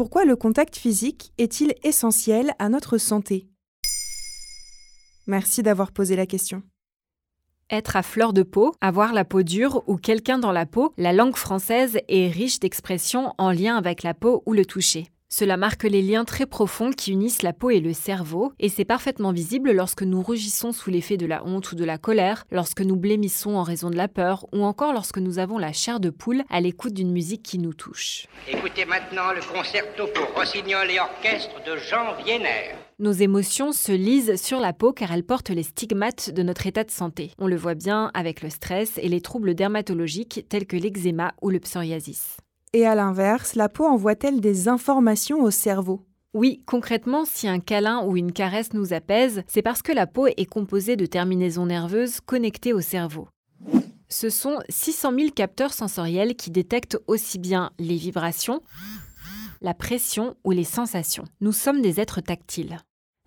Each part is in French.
Pourquoi le contact physique est-il essentiel à notre santé? Merci d'avoir posé la question. Être à fleur de peau, avoir la peau dure ou quelqu'un dans la peau, la langue française est riche d'expressions en lien avec la peau ou le toucher. Cela marque les liens très profonds qui unissent la peau et le cerveau, et c'est parfaitement visible lorsque nous rougissons sous l'effet de la honte ou de la colère, lorsque nous blêmissons en raison de la peur, ou encore lorsque nous avons la chair de poule à l'écoute d'une musique qui nous touche. Écoutez maintenant le concerto pour rossignol et orchestre de Jean Vienner. Nos émotions se lisent sur la peau car elles portent les stigmates de notre état de santé. On le voit bien avec le stress et les troubles dermatologiques tels que l'eczéma ou le psoriasis. Et à l'inverse, la peau envoie-t-elle des informations au cerveau? Oui, concrètement, si un câlin ou une caresse nous apaise, c'est parce que la peau est composée de terminaisons nerveuses connectées au cerveau. Ce sont 600 000 capteurs sensoriels qui détectent aussi bien les vibrations, la pression ou les sensations. Nous sommes des êtres tactiles.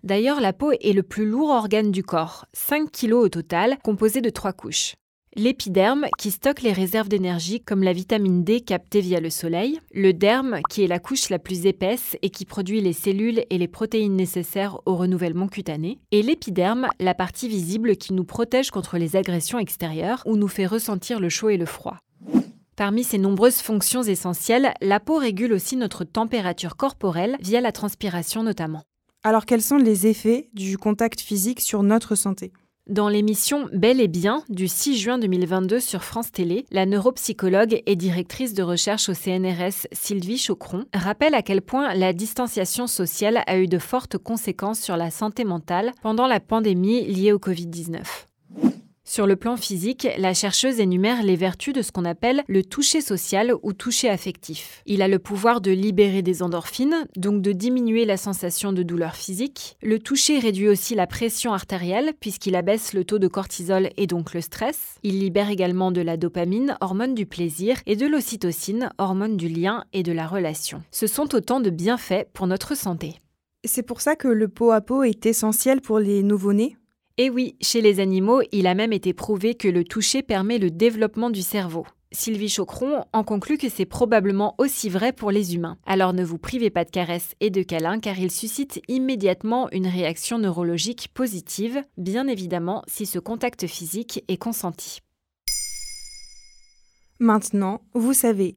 D'ailleurs, la peau est le plus lourd organe du corps, 5 kg au total, composé de trois couches. L'épiderme, qui stocke les réserves d'énergie comme la vitamine D captée via le soleil. Le derme, qui est la couche la plus épaisse et qui produit les cellules et les protéines nécessaires au renouvellement cutané. Et l'épiderme, la partie visible qui nous protège contre les agressions extérieures ou nous fait ressentir le chaud et le froid. Parmi ces nombreuses fonctions essentielles, la peau régule aussi notre température corporelle via la transpiration notamment. Alors quels sont les effets du contact physique sur notre santé? Dans l'émission Bel et Bien du 6 juin 2022 sur France Télé, la neuropsychologue et directrice de recherche au CNRS Sylvie Chocron rappelle à quel point la distanciation sociale a eu de fortes conséquences sur la santé mentale pendant la pandémie liée au Covid-19. Sur le plan physique, la chercheuse énumère les vertus de ce qu'on appelle le toucher social ou toucher affectif. Il a le pouvoir de libérer des endorphines, donc de diminuer la sensation de douleur physique. Le toucher réduit aussi la pression artérielle puisqu'il abaisse le taux de cortisol et donc le stress. Il libère également de la dopamine, hormone du plaisir, et de l'ocytocine, hormone du lien et de la relation. Ce sont autant de bienfaits pour notre santé. C'est pour ça que le pot à pot est essentiel pour les nouveau-nés? Et oui, chez les animaux, il a même été prouvé que le toucher permet le développement du cerveau. Sylvie Chocron en conclut que c'est probablement aussi vrai pour les humains. Alors ne vous privez pas de caresses et de câlins car ils suscitent immédiatement une réaction neurologique positive, bien évidemment si ce contact physique est consenti. Maintenant, vous savez,